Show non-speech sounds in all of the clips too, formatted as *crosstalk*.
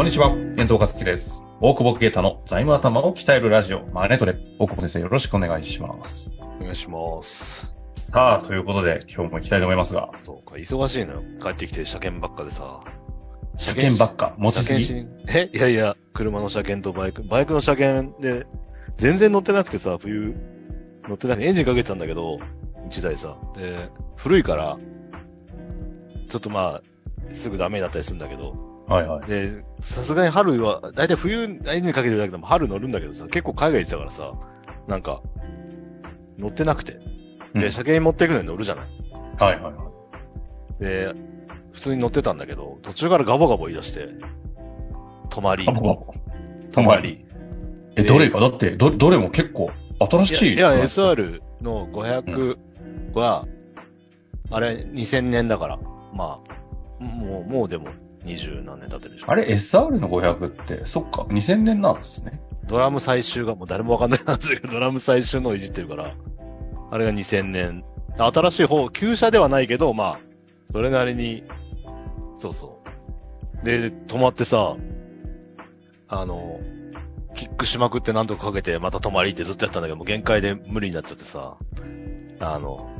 こんにちは、遠藤和樹です。大久保啓太の財務頭を鍛えるラジオ、マネトレ。大久保先生よろしくお願いします。お願いします。さあ、ということで、今日も行きたいと思いますが、そうか、忙しいのよ。帰ってきて車検ばっかでさ。車検ばっか、持ちすぎ？え？いやいや、車の車検とバイク、バイクの車検で、全然乗ってなくてさ、冬、乗ってなくてエンジンかけてたんだけど、一台さ。で、古いから、ちょっとまあ、すぐダメになったりするんだけど、はいはい。で、さすがに春は、だいたい冬エンジンかけてるだけでも春乗るんだけどさ、結構海外行ってたからさ、なんか、乗ってなくて。で、うん車検持っていくのに乗るじゃない。はいはいはい。で、普通に乗ってたんだけど、途中からガボガボ言い出して、止まり、あもう止まり。え、どれか？だって、ど、どれも結構、新しい。いや、いや SR の500は、あれ、2000年だから、まあ、もう、もうでも、20何年経ってるでしょ。あれ、SR の500って、そっか、2000年なんですね。ドラム最終が、もう誰もわかんない話だけど、*laughs* ドラム最終のをいじってるから、あれが2000年。新しい方、旧車ではないけど、まあ、それなりに、そうそう。で、止まってさ、あの、キックしまくって何とかかけて、また止まりってずっとやったんだけど、もう限界で無理になっちゃってさ、あの、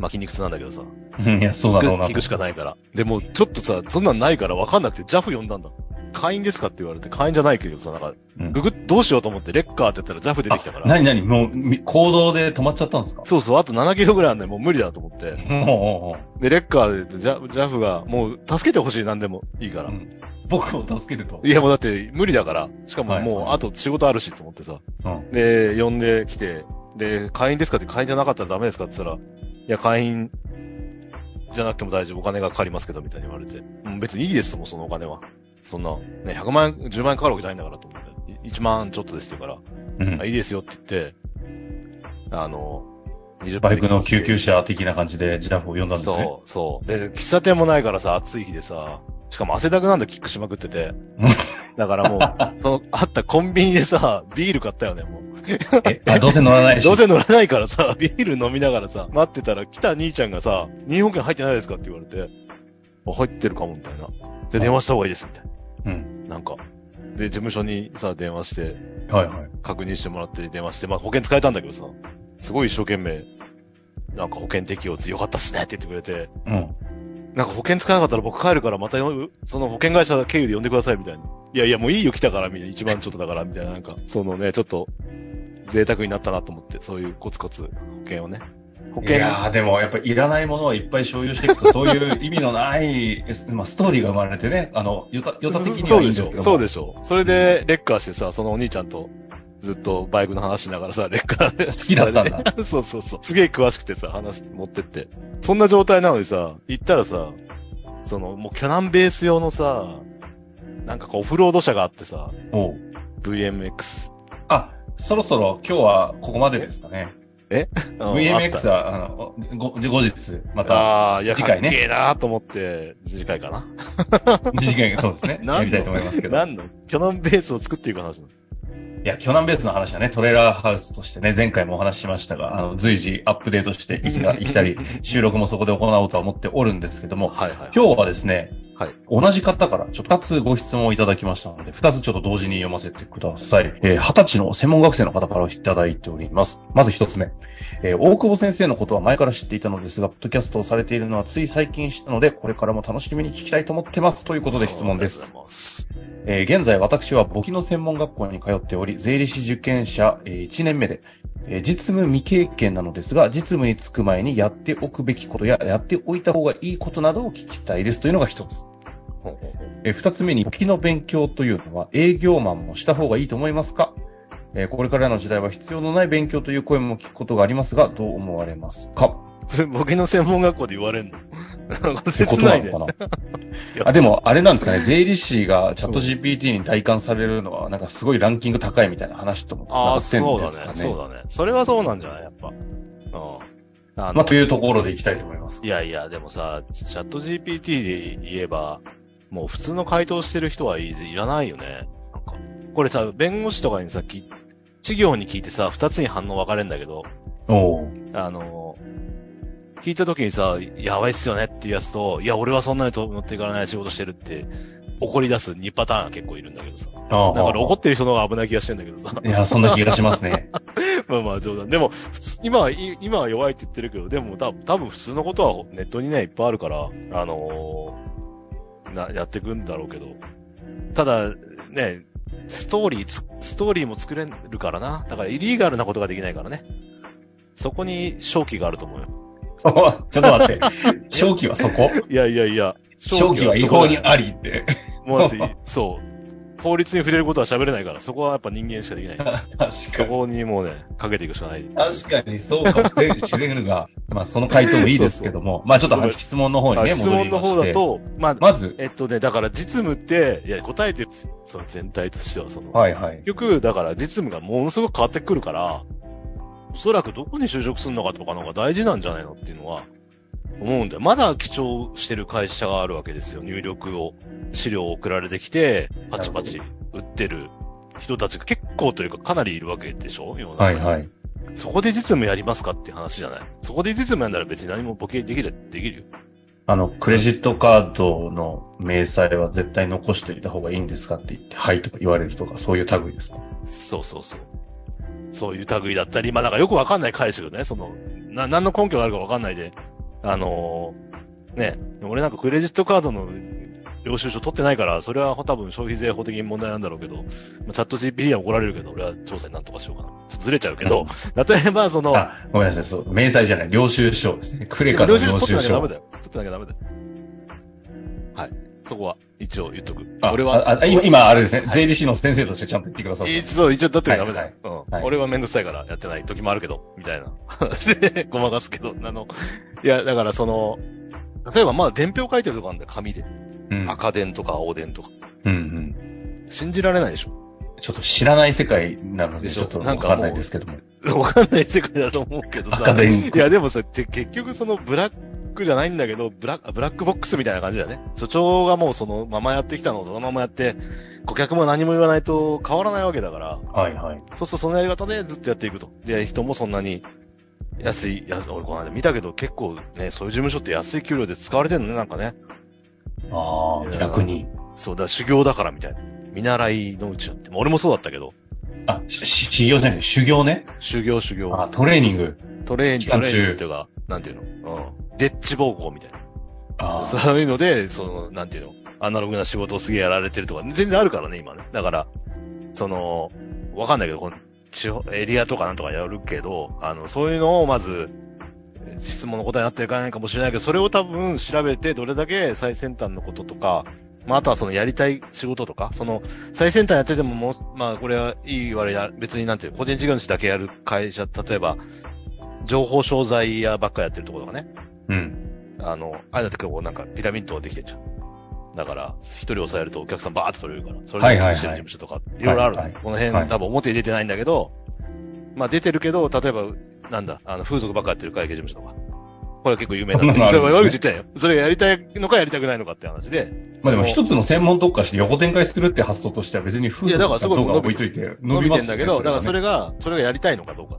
まあ、筋肉痛なんだけどさ、うん、いや、そうだろうな聞くしかないから。でも、ちょっとさ、そんなんないから分かんなくて、JAF 呼んだんだ。会員ですかって言われて、会員じゃないけどさ、なんか、うんググっ、どうしようと思って、レッカーって言ったら JAF 出てきたから。なになにもう、み行動で止まっちゃったんですか？そうそう、あと7キロぐらいあんのにもう無理だと思って。もで、レッカーで、ジャ JAF が、もう、助けてほしい、なんでもいいかう、ら。うん僕を助けると？いや、もうだって、無理だから。しかもはいもう、あと仕事あるしと思ってさ。うん。で、呼んできて、で、会員ですかって会員じゃなかったらダメですかって言ったら、いや、会員じゃなくても大丈夫、お金がかかりますけど、みたいに言われて。うん、別にいいですもん、そのお金は。そんな、ね、100万円、10万円かかるわけじゃないんだからと思って。1万ちょっとですって言うから、うんあいいですよって言って、あの、20バイクの救急車車的な感じでジラフを呼んだんですね。そう、そう。で、喫茶店もないからさ、暑い日でさ、しかも汗だくなんだ、キックしまくってて。*laughs* だからもう、*laughs* その、あったコンビニでさ、ビール買ったよね、もう。えあ、どうせ乗らないし。どうせ乗らないからさ、ビール飲みながらさ、待ってたら来た兄ちゃんがさ、任意保険入ってないですかって言われて、あ入ってるかも、みたいな。で、電話した方がいいです、みたいうん。な。なんか。で、事務所にさ、電話して、はいはい。確認してもらって電話して、まあ保険使えたんだけどさ、すごい一生懸命、なんか保険適用よかったっすねって言ってくれて、うん。なんか保険使わなかったら僕帰るからまたよその保険会社経由で呼んでくださいみたいな。いやいやもういいよ来たからみたいな。一番ちょっとだからみたいな。なんか、そのね、ちょっと贅沢になったなと思って、そういうコツコツ保険をね。保険いやー、でもやっぱりいらないものをいっぱい所有していくと、*laughs* そういう意味のない、まあ、ストーリーが生まれてね、あの、ヨタ、ヨタ的にはいいんですけども。そうでしょ。それで、レッカーしてさ、そのお兄ちゃんと、ずっとバイクの話しながらさ、レッカーで。好きだったんだ。*laughs* そうそうそう。すげえ詳しくてさ、話持ってって。そんな状態なのにさ、行ったらさ、その、もう巨南ベース用のさ、なんかこうオフロード車があってさ、おう VMX。あ、そろそろ今日はここまでですかね。うん VMX は、あの、ご、後日、また次回ねかっけえなーと思って、次回かな。*laughs* 次回がそうですね。*laughs* やりたいと思いますけど。何の？巨南ベースを作っていく話いや、巨南ベースの話はね、トレーラーハウスとしてね、前回もお話ししましたが、あの、随時アップデートしていきたいきたり、収録もそこで行おうとは思っておるんですけども、はいはい。今日はですね、はい。同じ方からちょっと2つご質問をいただきましたので、2つちょっと同時に読ませてください。えー、20歳の専門学生の方からいただいております。まず1つ目。えー、大久保先生のことは前から知っていたのですが、ポッドキャストをされているのはつい最近知ったので、これからも楽しみに聞きたいと思ってます。ということで質問です。えー現在私は簿記の専門学校に通っており、税理士受験者、えー1年目で、えー実務未経験なのですが、実務に就く前にやっておくべきことや、やっておいた方がいいことなどを聞きたいですというのが一つ。えー二つ目に、簿記の勉強というのは営業マンもした方がいいと思いますか？えーこれからの時代は必要のない勉強という声も聞くことがありますが、どう思われますか？それ、僕の専門学校で言われんの？*laughs* 切ないね。となのかな？あ、でも、あれなんですかね、税理士がチャット GPT に代換されるのは、なんかすごいランキング高いみたいな話ともってんそうだね。ですかね。そうだね。それはそうなんじゃないやっぱ。うん。あのまあ、というところでいきたいと思います。いやいや、でもさ、チャット GPT で言えば、もう普通の回答してる人はいいらないよね。なんか、これさ、弁護士とかにさ、き事業に聞いてさ、二つに反応分かれんだけど、おうあの、聞いた時にさ、やばいっすよねっていうやつと、いや、俺はそんなにと乗っていかない仕事してるって、怒り出す2パターンが結構いるんだけどさ。ああだから怒ってる人の方が危ない気がしてんだけどさ。いや、そんな気がしますね。*laughs* まあまあ冗談。でも、普通、今は、い今は弱いって言ってるけど、でも多分、多分普通のことはネットにね、いっぱいあるから、あのーな、やっていくんだろうけど。ただ、ね、ストーリーつ、ストーリーも作れるからな。だから、イリーガルなことができないからね。そこに正気があると思うよ。ちょっと待って。*laughs* 正気はそこ？いやいやいや。正気は違法にありって。もうだって、そう。法律に触れることは喋れないから、そこはやっぱ人間しかできない。*laughs* 確そこにもうね、かけていくしかない。確かにそうかもしれるが、まあその回答もいいですけども、*laughs* まあちょっと質問の方にね、あ質問の方だと、まあ、まず、えっとね、だから実務って、いや、答えてる。その全体としては、その。はいはい。結局、だから実務がものすごく変わってくるから、おそらくどこに就職するのかとかの方が大事なんじゃないのっていうのは、思うんだよ。まだ記帳してる会社があるわけですよ。入力を、資料を送られてきて、パチパチ売ってる人たちが結構というかかなりいるわけでしょ？世の中にはいはい。そこで実務やりますかっていう話じゃない？そこで実務やんなら別に何もボケできる、できるよ。あの、クレジットカードの明細は絶対残しておいた方がいいんですかって言って、はいとか言われるとか、そういう類ですか？そうそうそう。そういう類だったり、まあなんかよくわかんない返すよね。その、な、何の根拠があるかわかんないで。あのーね、俺なんかクレジットカードの領収書取ってないから、それは多分消費税法的に問題なんだろうけど、まあ、チャット GPT は怒られるけど、俺は調査になんとかしようかな。ちょっとずれちゃうけど、*laughs* 例えばその、あ、ごめんなさい、そう、明細じゃない、領収書ですね。クレカの領収書領収書取ってなきゃダメ。だよ。取ってなきゃダメだよ。はい。そこは一応言っとく。あ俺は、ああ今、今、あれですね、はい税理士の先生としてちゃんと言ってください。一応、一応だってダメだよ。うんはい俺はめんどくさいからやってない時もあるけど、みたいな話で *laughs* ごまかすけど、あの、いや、だからその、例えばまあ伝票書いてるとかあるんだよ、紙で。うん。赤伝とか青伝とか。うんうん。信じられないでしょ。ちょっと知らない世界なので、ちょっとわかんないですけども。*laughs* わかんない世界だと思うけどさ。いや、でもさ、て結局そのブラックじゃないんだけど、ブラブラックボックスみたいな感じだよね。所長がもうそのままやってきたのをそのままやって、顧客も何も言わないと変わらないわけだから。はいはい。そうするとそのやり方でずっとやっていくと。で、人もそんなに安い、安俺この間見たけど結構ね、そういう事務所って安い給料で使われてるのね、なんかね。ああ、逆に。そうだ、修行だからみたいな。見習いのうちだって。俺もそうだったけど。あ、し修行じゃない、修行ね。修行修行。あ、トレーニング。トレーニング、トレーニングっていうか、なんていうの？うん。デッチ暴行みたいな。あそういうので、その、なんていうの？アナログな仕事をすげえやられてるとか、全然あるからね、今ね。だから、その、わかんないけど、この地方、エリアとかなんとかやるけど、あの、そういうのをまず、質問の答えになってるかないかもしれないけど、それを多分調べて、どれだけ最先端のこととか、まあ、あとはそのやりたい仕事とか、その、最先端やっててももう、まあ、これはいい悪いや、別になんていうの、個人事業主だけやる会社、例えば、情報商材屋ばっかやってるところとかね。うん。あの、あれだってこうなんかピラミッドができてんじゃん。だから、一人抑えるとお客さんバーって取れるから、それでしてる事務所とか、いろいろあるの、はいはいこの辺、はい多分表に出てないんだけど、まあ出てるけど、例えば、なんだ、あの、風俗ばっかやってる会計事務所とか。これは結構有名なんだ。なるほどねそれは悪口言ったんよ。それがやりたいのかやりたくないのかって話で。まあでも一つの専門特化して横展開するって発想としては別に風いや、だからすごい動画伸び置いといて伸びますよねてんだけど、だからそれれが、それがやりたいのかどうか。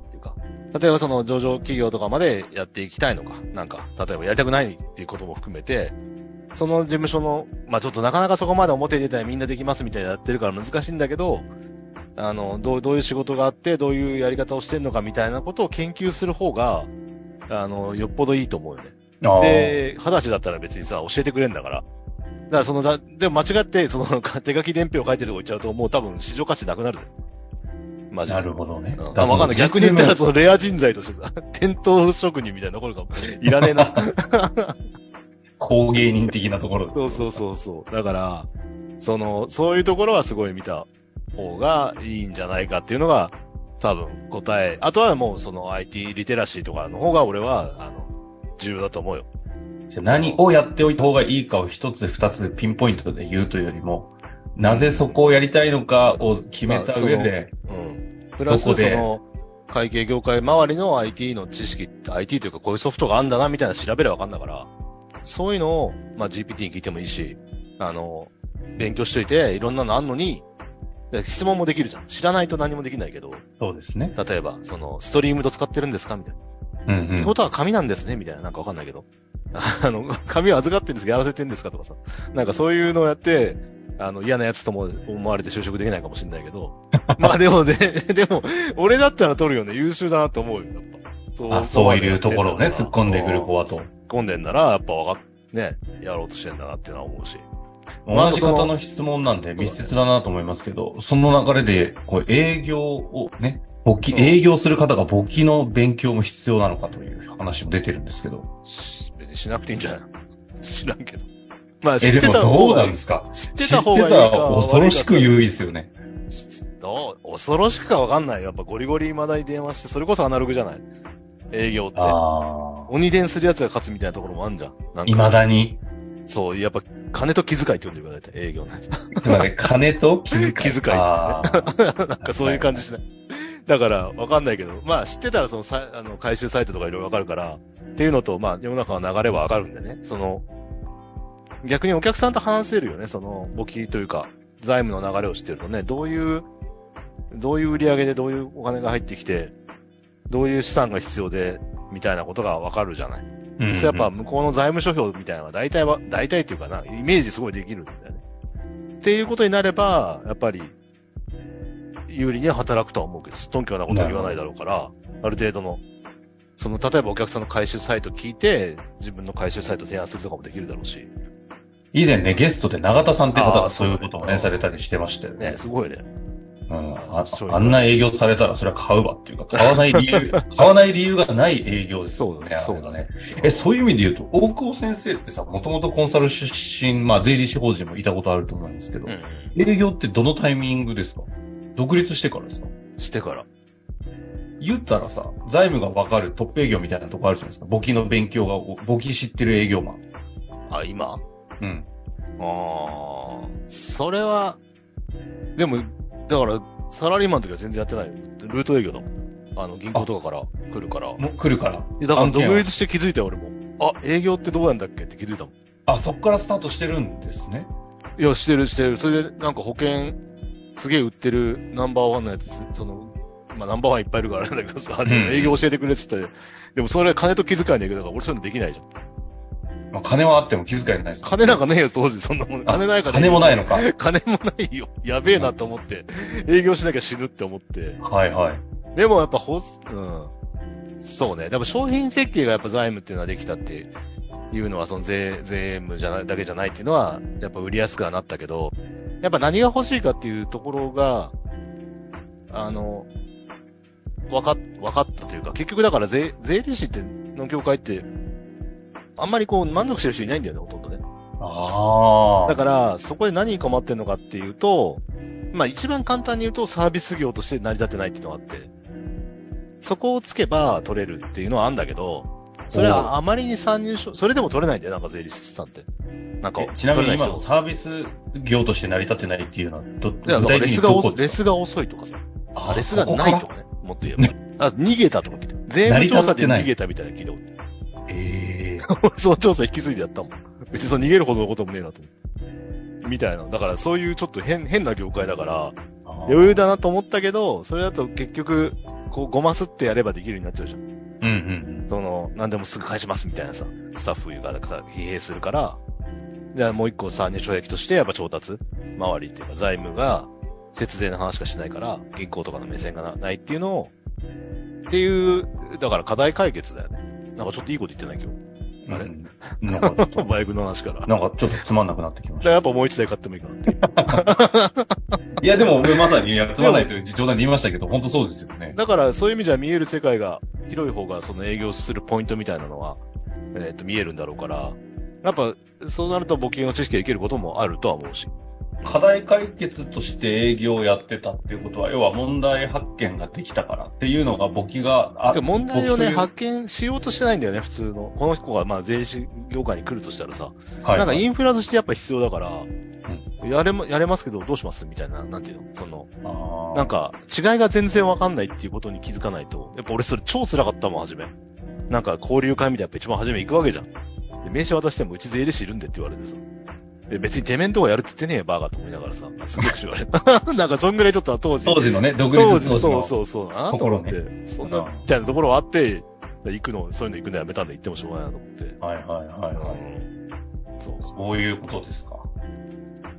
例えばその上場企業とかまでやっていきたいのか。なんか、例えばやりたくないっていうことも含めて、その事務所の、まあちょっとなかなかそこまで表に出たらみんなできますみたいなやってるから難しいんだけど、あの、どう、どういう仕事があって、どういうやり方をしてるのかみたいなことを研究する方が、あの、よっぽどいいと思うよね。で、二十歳だったら別にさ、教えてくれんだから。だからそのだ、でも間違って、その、手書き伝票書いてるとこ行っちゃうと、もう多分市場価値なくなるぜ。マジで。なるほどね。うんあ、わかんない。逆に言ったら、そのレア人材としてさ、*laughs* 店頭職人みたいなところがいらねえな。*laughs* 工芸人的なところ。そうそうそうそう。だから、その、そういうところはすごい見た方がいいんじゃないかっていうのが、多分答え。あとはもうその IT リテラシーとかの方が俺は、あの、重要だと思うよ。何をやっておいた方がいいかを一つ二つピンポイントで言うというよりも、なぜそこをやりたいのかを決めた上で、うん。プラスその、会計業界周りの IT の知識、IT というかこういうソフトがあんだなみたいな調べればわかんだから、そういうのを、まあ GPT に聞いてもいいし、あの、勉強しといて、いろんなのあんのに、で質問もできるじゃん。知らないと何もできないけど、そうですね。例えば、その、ストリームと使ってるんですか？みたいな。うんうん。ってことは紙なんですね？みたいな。なんかわかんないけど。あの、紙を預かってるんですか？やらせてるんですか？とかさ。なんかそういうのをやって、あの、嫌なやつとも思われて就職できないかもしれないけど。*laughs* まあでもね、*laughs* でも、俺だったら取るよね。優秀だなと思うよ、やっぱ。そあそういうところをね、突っ込んでくる子はと。突っ込んでんなら、やっぱわかっ、ね、やろうとしてんだなっていうのは思うし。同じ方の質問なんで密接だなと思いますけど、その流れで、こう、営業をね、簿記、営業する方が簿記の勉強も必要なのかという話も出てるんですけど。別にしなくていいんじゃない *laughs* 知らんけど。まあ、え、知ってた方がいい。なんですか？知ってた方がいいか。知ってたら恐ろしく優位ですよね。どう恐ろしくかわかんないよ。やっぱゴリゴリ未だに電話して、それこそアナログじゃない？営業って。鬼電するやつが勝つみたいなところもあんじゃん。なんか未だに？そう、やっぱ、金と気遣いって呼んでくれた営業のやつ。つまり、*laughs* 金と気遣い。気遣いってねなんかそういう感じしない。だから、わかんないけど、まあ知ってたらそのさ、あの、回収サイトとかいろいろわかるから、っていうのと、まあ世の中の流れはわかるんでね、その、逆にお客さんと話せるよね、その、簿記というか、財務の流れを知ってるとね、どういう、どういう売り上げでどういうお金が入ってきて、どういう資産が必要で、みたいなことがわかるじゃない。うんそしてやっぱ向こうの財務諸表みたいなのは大体は、大体っていうかな、イメージすごいできるんだよね。っていうことになれば、やっぱり、有利に働くとは思うけど、すっとんきょうなことは言わないだろうから、ある程度の、その、例えばお客さんの回収サイト聞いて、自分の回収サイト提案するとかもできるだろうし、以前ね、ゲストで永田さんって方がそういうことをね、されたりしてましたよねね、。すごいね。うんああんな営業されたらそれは買うわっていうか、買わない理由、*laughs* 買わない理由がない営業ですよね。そうだねそうだね。え、そういう意味で言うと、大久保先生ってさ、もともとコンサル出身、まあ税理士法人もいたことあると思うんですけど、営業ってどのタイミングですか？独立してからですか？してから。言ったらさ、財務がわかるトップ営業みたいなとこあるじゃないですか。簿記の勉強が、簿記知ってる営業マン。あ、今？うん。ああ、それは、でも、だから、サラリーマンの時は全然やってないよ。ルート営業だもん。あの、銀行とかから来るから。もう来るから。だから独立して気づいたよ、俺も。あ、営業ってどうなんだっけって気づいたもん。あ、そっからスタートしてるんですね。いや、してるしてる。それで、なんか保険、すげえ売ってるナンバーワンのやつ、その、まあナンバーワンいっぱいいるからあれだけどさ、うん営業教えてくれって言って、でもそれ金と気遣いだけど、俺そういうのできないじゃん。まあ、金はあっても気遣いないです。金なんかねえよ、当時、そんなもん。あ金ないから。金もないのか。*laughs* 金もないよ。やべえなと思って。営業しなきゃ死ぬって思って。はいはい。でもやっぱほす、うん。そうね。でも商品設計がやっぱ財務っていうのはできたっていうのは、その税、税務じゃない、だけじゃないっていうのは、やっぱ売りやすくはなったけど、やっぱ何が欲しいかっていうところが、あの、わかっ、わかったというか、結局だから税、税理士って、の業界って、あんまりこう満足してる人いないんだよね、ほとんどね。ああ。だから、そこで何に困ってんのかっていうと、まあ一番簡単に言うとサービス業として成り立ってないっていうのがあって、そこをつけば取れるっていうのはあるんだけど、それはあまりに参入所、それでも取れないんだよ、なんか税理士さんって。なんかえ、ちなみに今のサービス業として成り立ってないっていうのは、ど、いや、だからレスがレスが遅いとかさ、あレスがないとかね、もっと言えば。*laughs* あ、逃げたとか聞いて。税務調査で逃げたみたいなの聞いたことええ *laughs* 俺その調査引き継いでやったもん。別にその逃げるほどのこともねえなと思って。みたいな。だからそういうちょっと変、変な業界だから、余裕だなと思ったけど、それだと結局、こう、ごますってやればできるようになっちゃうじゃん。うんうんその、何でもすぐ返しますみたいなさ、スタッフが疲弊するから、で、もう一個参入障壁として、やっぱ調達周りっていうか、財務が、節税の話しかしないから、銀行とかの目線がなないっていうのを、っていう、だから課題解決だよね。なんかちょっといいこと言ってない今うん。あれ？うんなんかちょっと、日。*laughs* バイクの話から。だかなんかちょっとつまんなくなってきました。らやっぱもう一台買ってもいいかなっていう。いやでも、まさに、いやつまんないという冗談で言いましたけど、本当そうですよね。だからそういう意味じゃ見える世界が広い方がその営業するポイントみたいなのは、えっ、と見えるんだろうから、やっぱそうなると簿記の知識が生きることもあるとは思うし。課題解決として営業をやってたっていうことは、要は問題発見ができたからっていうのが簿記があでも問題をね、発見しようとしてないんだよね、普通の。この子がまあ税理士業界に来るとしたらさ、はいなんかインフラとしてやっぱ必要だから、やれも、やれますけどどうします？みたいな、なんていうの？その、なんか違いが全然わかんないっていうことに気づかないと、やっぱ俺それ超辛かったもん、初め。なんか交流会みたいなやっぱ一番初め行くわけじゃん。で名刺渡してもうち税理士いるんでって言われてさ。で別にてめんとこやるって言ってねえよ、バーガーと思いながらさ。すごく言われた。*laughs* なんかそんぐらいちょっと当時。当時のね、独立当時、そう当時の。そうそう。あと思って、心そんな、みたいなところはあって、行くの、そういうの行くのやめたんで行ってもしょうがないなと思って。はいはいはいはい。うんそうそそういうことですか。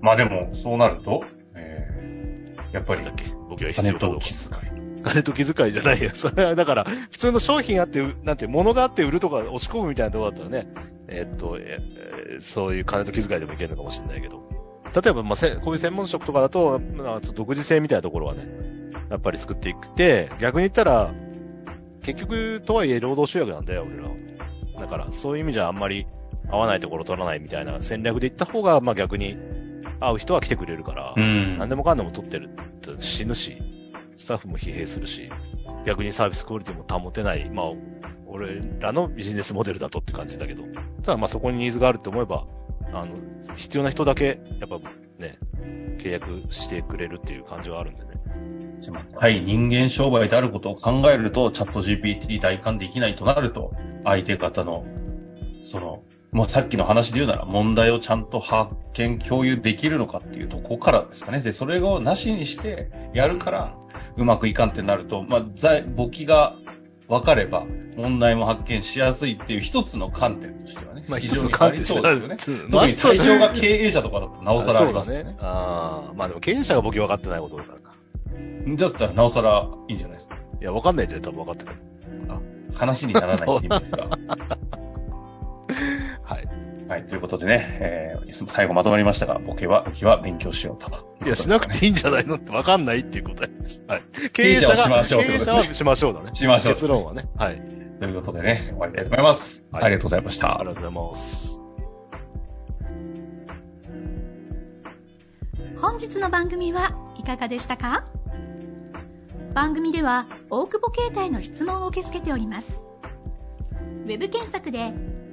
まあでも、そうなると、えー、やっぱりだっ、け？簿記は必要かどうか。気遣い。金と気遣いじゃないよ。それはだから、普通の商品あって、うなんて、物があって売るとか押し込むみたいなところだったらね、えっと、ええそういう金と気遣いでもいけるのかもしれないけど。例えば、まあ、せこういう専門職とかだと、まあ、ちょっと独自性みたいなところはね、やっぱり作っていって、逆に言ったら、結局、とはいえ労働集約なんだよ、俺らは。だから、そういう意味じゃあんまり合わないところ取らないみたいな戦略で行った方が、まあ逆に、会う人は来てくれるから、うん。何でもかんでも取ってると死ぬし、スタッフも疲弊するし、逆にサービスクオリティも保てない、まあ、俺らのビジネスモデルだとって感じだけど、ただまあそこにニーズがあるって思えば、あの、必要な人だけ、やっぱね、契約してくれるっていう感じはあるんでね。はい、人間商売であることを考えると、チャット GPT 代管できないとなると、相手方の、その、もうさっきの話で言うなら、問題をちゃんと発見、共有できるのかっていうとこからですかね。で、それをなしにしてやるから、うまくいかんってなると、まあ、在簿記が分かれば、問題も発見しやすいっていう一つの観点としてはね、まあ非常にありそうですよね。うん特に対象が経営者とかだとなおさらありますそうだね。ああ、まあでも経営者が簿記分かってないことだからか。だったらなおさらいいんじゃないですか。いや、分かんないじゃん、多分分かってない。話にならないって意味ですが。*laughs* はい。はい、ということでね、えー、最後まとまりましたが、ボケは、ボケは勉強しようと。いや、しなくていいんじゃないのって分かんないっていうことです。はい。経営者はしましょうって経営ことですね者はしましょうだね。しましょう結論はね。はい。ということでね、終わりたいと思います。はいありがとうございました。ありがとうございます。本日の番組はいかがでしたか？番組では大久保携帯の質問を受け付けておりますウェブ検索で「